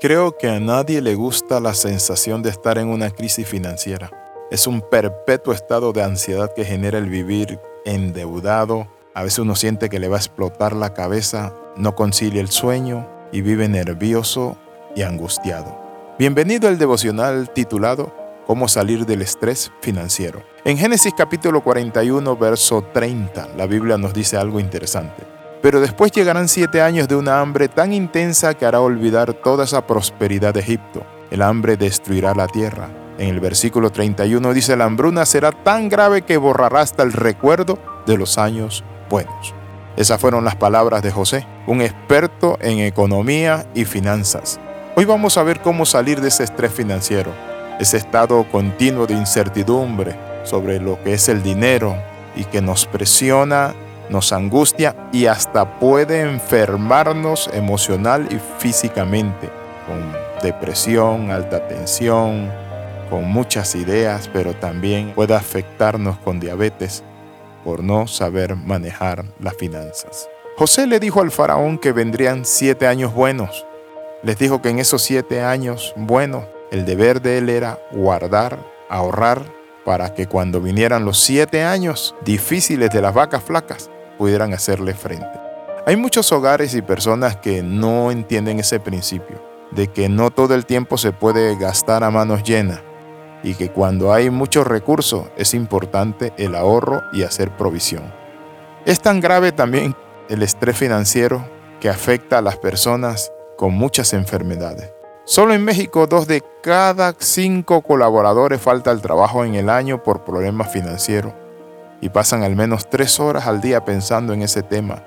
Creo que a nadie le gusta la sensación de estar en una crisis financiera. Es un perpetuo estado de ansiedad que genera el vivir endeudado. A veces uno siente que le va a explotar la cabeza, no concilia el sueño y vive nervioso y angustiado. Bienvenido al devocional titulado Cómo salir del estrés financiero. En Génesis capítulo 41, verso 30, la Biblia nos dice algo interesante. Pero después llegarán siete años de una hambre tan intensa que hará olvidar toda esa prosperidad de Egipto. El hambre destruirá la tierra. En el versículo 31 dice, la hambruna será tan grave que borrará hasta el recuerdo de los años buenos. Esas fueron las palabras de José, un experto en economía y finanzas. Hoy vamos a ver cómo salir de ese estrés financiero, ese estado continuo de incertidumbre sobre lo que es el dinero y que nos presiona, nos angustia y hasta puede enfermarnos emocional y físicamente, con depresión, alta tensión, con muchas ideas, pero también puede afectarnos con diabetes por no saber manejar las finanzas. José le dijo al faraón que vendrían siete años buenos. Les dijo que en esos siete años buenos el deber de él era guardar, ahorrar, para que cuando vinieran los siete años difíciles de las vacas flacas pudieran hacerle frente. Hay muchos hogares y personas que no entienden ese principio, de que no todo el tiempo se puede gastar a manos llenas y que cuando hay muchos recursos es importante el ahorro y hacer provisión. Es tan grave también el estrés financiero que afecta a las personas con muchas enfermedades. Solo en México, dos de cada cinco colaboradores falta el trabajo en el año por problemas financieros y pasan al menos tres horas al día pensando en ese tema,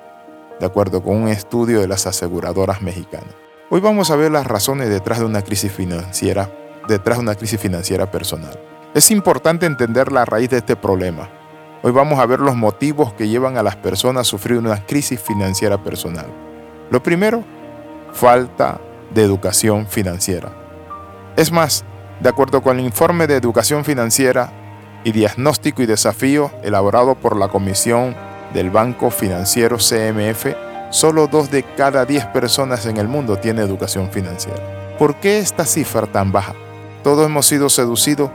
de acuerdo con un estudio de las aseguradoras mexicanas. Hoy vamos a ver las razones detrás de una crisis financiera, detrás de una crisis financiera personal. Es importante entender la raíz de este problema. Hoy vamos a ver los motivos que llevan a las personas a sufrir una crisis financiera personal. Lo primero, falta de educación financiera. Es más, de acuerdo con el informe de educación financiera y diagnóstico y desafío elaborado por la Comisión del Banco Financiero CMF, solo dos de cada diez personas en el mundo tienen educación financiera. ¿Por qué esta cifra tan baja? Todos hemos sido seducidos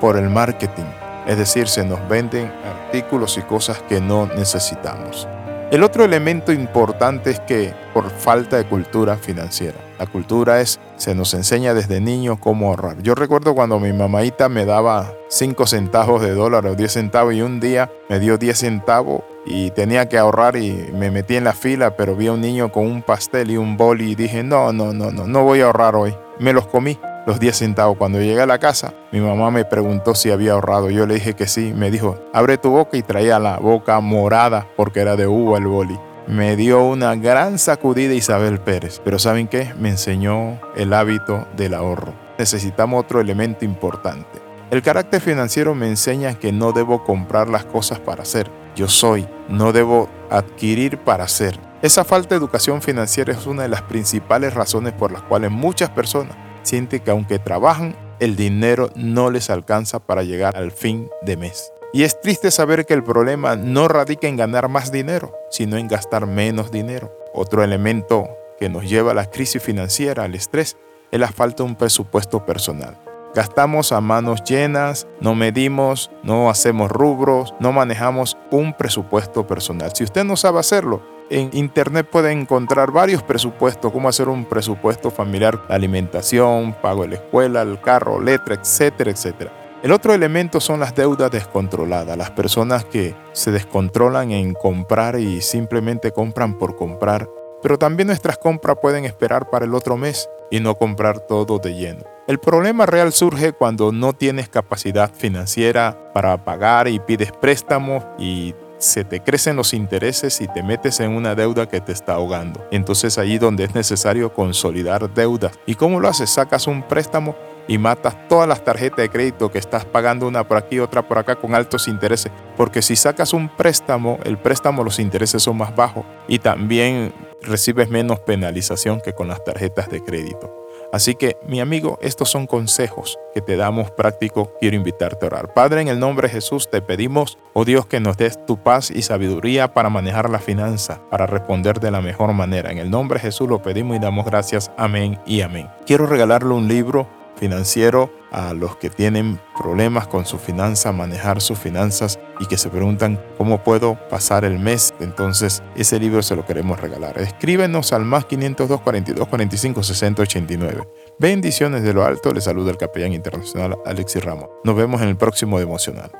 por el marketing, es decir, se nos venden artículos y cosas que no necesitamos. El otro elemento importante es que por falta de cultura financiera. La cultura es, se nos enseña desde niño cómo ahorrar. Yo recuerdo cuando mi mamaita me daba 5 centavos de dólar o 10 centavos y un día me dio 10 centavos y tenía que ahorrar y me metí en la fila, pero vi a un niño con un pastel y un boli y dije, no, no, no, no, no voy a ahorrar hoy. Me los comí los 10 centavos. Cuando llegué a la casa, mi mamá me preguntó si había ahorrado. Yo le dije que sí. Me dijo, abre tu boca y traía la boca morada porque era de uva el boli. Me dio una gran sacudida Isabel Pérez. Pero ¿saben qué? Me enseñó el hábito del ahorro. Necesitamos otro elemento importante. El carácter financiero me enseña que no debo comprar las cosas para hacer. Yo soy, no debo adquirir para hacer. Esa falta de educación financiera es una de las principales razones por las cuales muchas personas siente que aunque trabajan, el dinero no les alcanza para llegar al fin de mes. Y es triste saber que el problema no radica en ganar más dinero, sino en gastar menos dinero. Otro elemento que nos lleva a la crisis financiera, al estrés, es la falta de un presupuesto personal. Gastamos a manos llenas, no medimos, no hacemos rubros, no manejamos un presupuesto personal. Si usted no sabe hacerlo, en internet puede encontrar varios presupuestos, cómo hacer un presupuesto familiar, alimentación, pago de la escuela, el carro, letra, etcétera, etcétera. El otro elemento son las deudas descontroladas, las personas que se descontrolan en comprar y simplemente compran por comprar. Pero también nuestras compras pueden esperar para el otro mes y no comprar todo de lleno. El problema real surge cuando no tienes capacidad financiera para pagar y pides préstamos y se te crecen los intereses y te metes en una deuda que te está ahogando. Entonces allí donde es necesario consolidar deudas. ¿Y cómo lo haces? Sacas un préstamo y matas todas las tarjetas de crédito que estás pagando una por aquí, otra por acá con altos intereses. Porque si sacas un préstamo, el préstamo los intereses son más bajos y también recibes menos penalización que con las tarjetas de crédito. Así que, mi amigo, estos son consejos que te damos práctico. Quiero invitarte a orar. Padre, en el nombre de Jesús te pedimos, oh Dios, que nos des tu paz y sabiduría para manejar la finanza, para responder de la mejor manera. En el nombre de Jesús lo pedimos y damos gracias. Amén y amén. Quiero regalarle un libro financiero a los que tienen problemas con su finanza, manejar sus finanzas y que se preguntan cómo puedo pasar el mes. Entonces, ese libro se lo queremos regalar. Escríbenos al más 502 42 45 60 89. Bendiciones de lo alto. Le saluda el capellán internacional Alexis Ramos. Nos vemos en el próximo devocional.